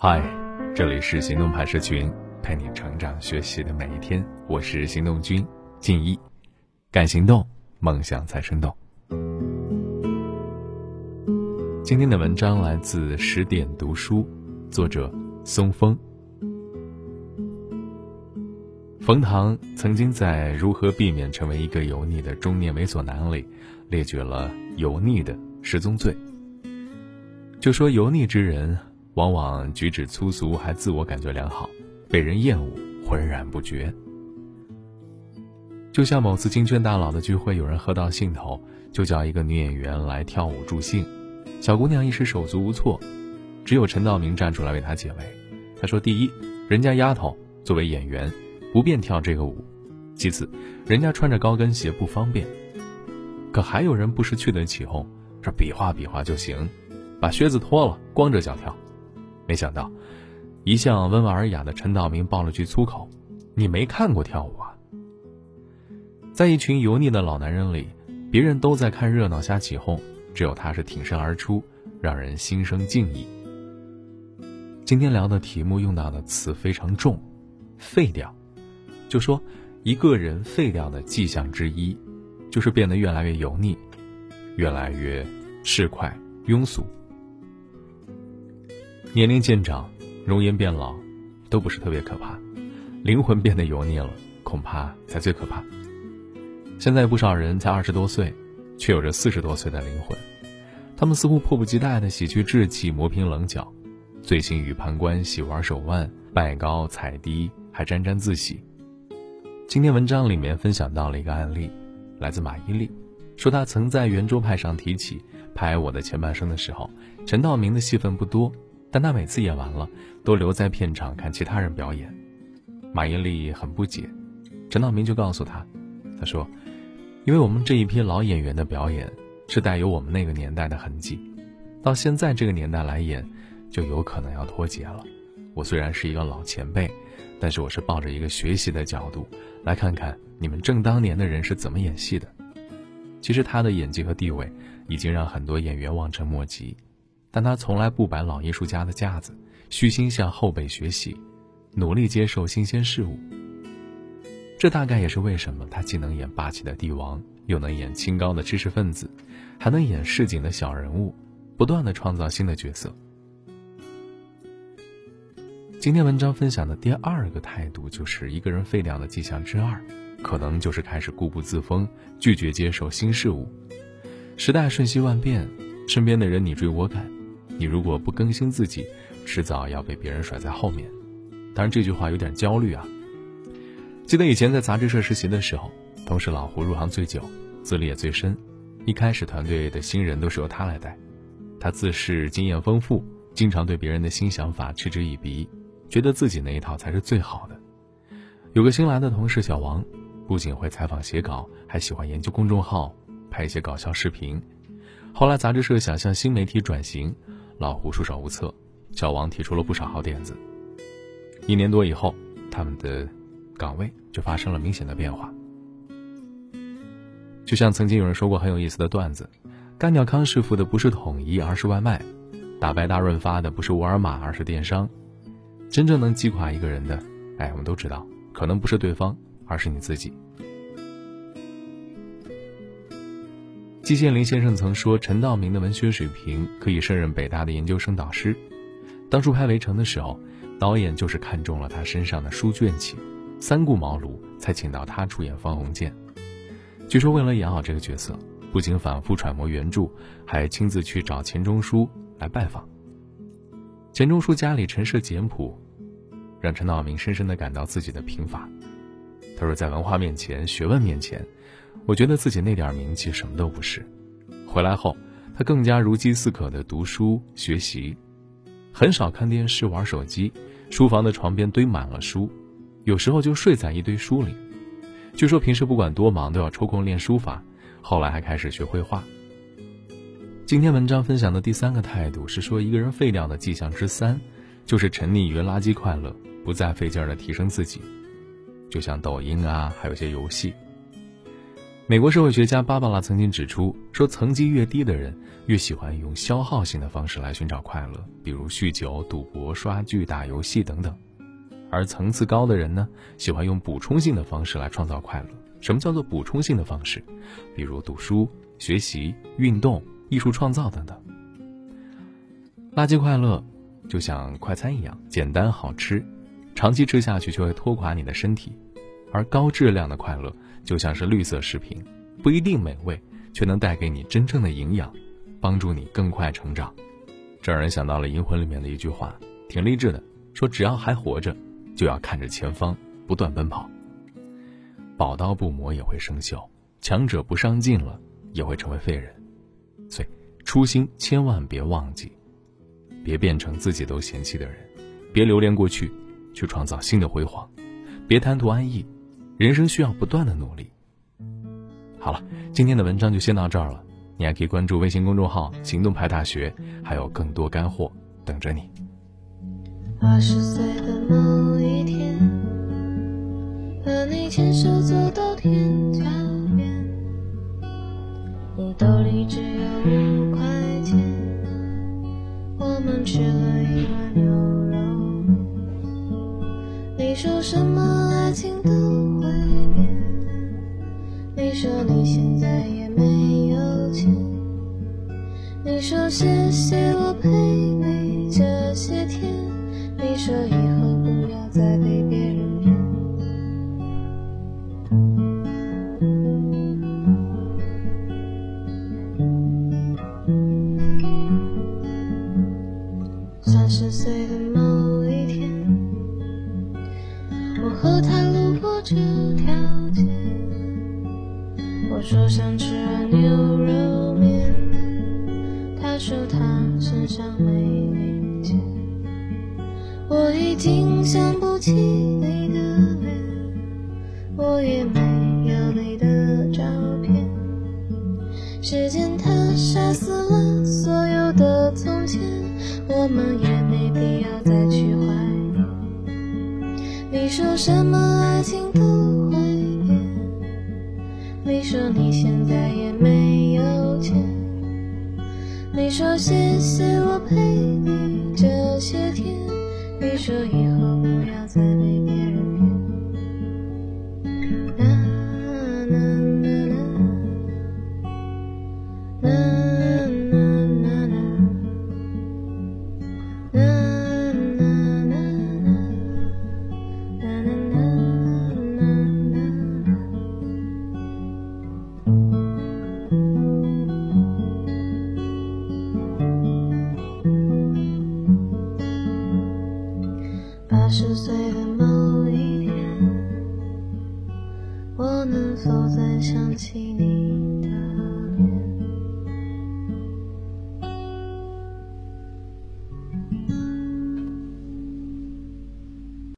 嗨，这里是行动派社群，陪你成长学习的每一天。我是行动君静一，敢行动，梦想才生动。今天的文章来自十点读书，作者松风。冯唐曾经在《如何避免成为一个油腻的中年猥琐男》里，列举了油腻的十宗罪。就说油腻之人。往往举止粗俗，还自我感觉良好，被人厌恶，浑然不觉。就像某次金圈大佬的聚会，有人喝到兴头，就叫一个女演员来跳舞助兴。小姑娘一时手足无措，只有陈道明站出来为她解围。他说：“第一，人家丫头作为演员，不便跳这个舞；其次，人家穿着高跟鞋不方便。可还有人不识趣的起哄，说比划比划就行，把靴子脱了，光着脚跳。”没想到，一向温文尔雅的陈道明爆了句粗口：“你没看过跳舞啊？”在一群油腻的老男人里，别人都在看热闹瞎起哄，只有他是挺身而出，让人心生敬意。今天聊的题目用到的词非常重，“废掉”，就说一个人废掉的迹象之一，就是变得越来越油腻，越来越市侩庸俗。年龄渐长，容颜变老，都不是特别可怕，灵魂变得油腻了，恐怕才最可怕。现在不少人才二十多岁，却有着四十多岁的灵魂，他们似乎迫不及待地洗去稚气，磨平棱角，醉心于攀关系、玩手腕、拜高踩低，还沾沾自喜。今天文章里面分享到了一个案例，来自马伊琍，说她曾在圆桌派上提起拍《我的前半生》的时候，陈道明的戏份不多。但他每次演完了，都留在片场看其他人表演。马伊琍很不解，陈道明就告诉他：“他说，因为我们这一批老演员的表演是带有我们那个年代的痕迹，到现在这个年代来演，就有可能要脱节了。我虽然是一个老前辈，但是我是抱着一个学习的角度，来看看你们正当年的人是怎么演戏的。其实他的演技和地位，已经让很多演员望尘莫及。”但他从来不摆老艺术家的架子，虚心向后辈学习，努力接受新鲜事物。这大概也是为什么他既能演霸气的帝王，又能演清高的知识分子，还能演市井的小人物，不断的创造新的角色。今天文章分享的第二个态度，就是一个人废掉的迹象之二，可能就是开始固步自封，拒绝接受新事物。时代瞬息万变，身边的人你追我赶。你如果不更新自己，迟早要被别人甩在后面。当然，这句话有点焦虑啊。记得以前在杂志社实习的时候，同事老胡入行最久，资历也最深。一开始团队的新人都是由他来带，他自恃经验丰富，经常对别人的新想法嗤之以鼻，觉得自己那一套才是最好的。有个新来的同事小王，不仅会采访写稿，还喜欢研究公众号，拍一些搞笑视频。后来杂志社想向新媒体转型。老胡束手无策，小王提出了不少好点子。一年多以后，他们的岗位就发生了明显的变化。就像曾经有人说过很有意思的段子：干掉康师傅的不是统一，而是外卖；打败大润发的不是沃尔玛，而是电商。真正能击垮一个人的，哎，我们都知道，可能不是对方，而是你自己。季羡林先生曾说，陈道明的文学水平可以胜任北大的研究生导师。当初拍《围城》的时候，导演就是看中了他身上的书卷气，三顾茅庐才请到他出演方鸿渐。据说为了演好这个角色，不仅反复揣摩原著，还亲自去找钱钟书来拜访。钱钟书家里陈设简朴，让陈道明深深地感到自己的贫乏。他说，在文化面前，学问面前。我觉得自己那点名气什么都不是。回来后，他更加如饥似渴的读书学习，很少看电视玩手机，书房的床边堆满了书，有时候就睡在一堆书里。据说平时不管多忙都要抽空练书法，后来还开始学绘画。今天文章分享的第三个态度是说，一个人废掉的迹象之三，就是沉溺于垃圾快乐，不再费劲儿的提升自己，就像抖音啊，还有些游戏。美国社会学家芭芭拉曾经指出，说层级越低的人越喜欢用消耗性的方式来寻找快乐，比如酗酒、赌博、刷剧、打游戏等等；而层次高的人呢，喜欢用补充性的方式来创造快乐。什么叫做补充性的方式？比如读书、学习、运动、艺术创造等等。垃圾快乐就像快餐一样，简单好吃，长期吃下去就会拖垮你的身体；而高质量的快乐。就像是绿色食品，不一定美味，却能带给你真正的营养，帮助你更快成长。这让人想到了《银魂》里面的一句话，挺励志的，说只要还活着，就要看着前方，不断奔跑。宝刀不磨也会生锈，强者不上进了也会成为废人。所以，初心千万别忘记，别变成自己都嫌弃的人，别留恋过去，去创造新的辉煌，别贪图安逸。人生需要不断的努力。好了，今天的文章就先到这儿了。你还可以关注微信公众号“行动派大学”，还有更多干货等着你。二十岁的某一天，和你牵手走到天桥边，你兜里只有五块钱，我们吃了一碗牛肉面。你说什么爱情都。你说你现在也没有钱，你说谢谢我陪你这些天，你说以后不要再被别人骗。三十岁的某一天，我和他路过这条。我说想吃牛肉面，他说他身上没零钱。我已经想不起你的脸，我也没有你的照片。时间它杀死了所有的从前，我们也没必要再去怀念。你说什么说谢谢我陪你这些天，你说以后不要再被十岁的某一天，我能否再想起你？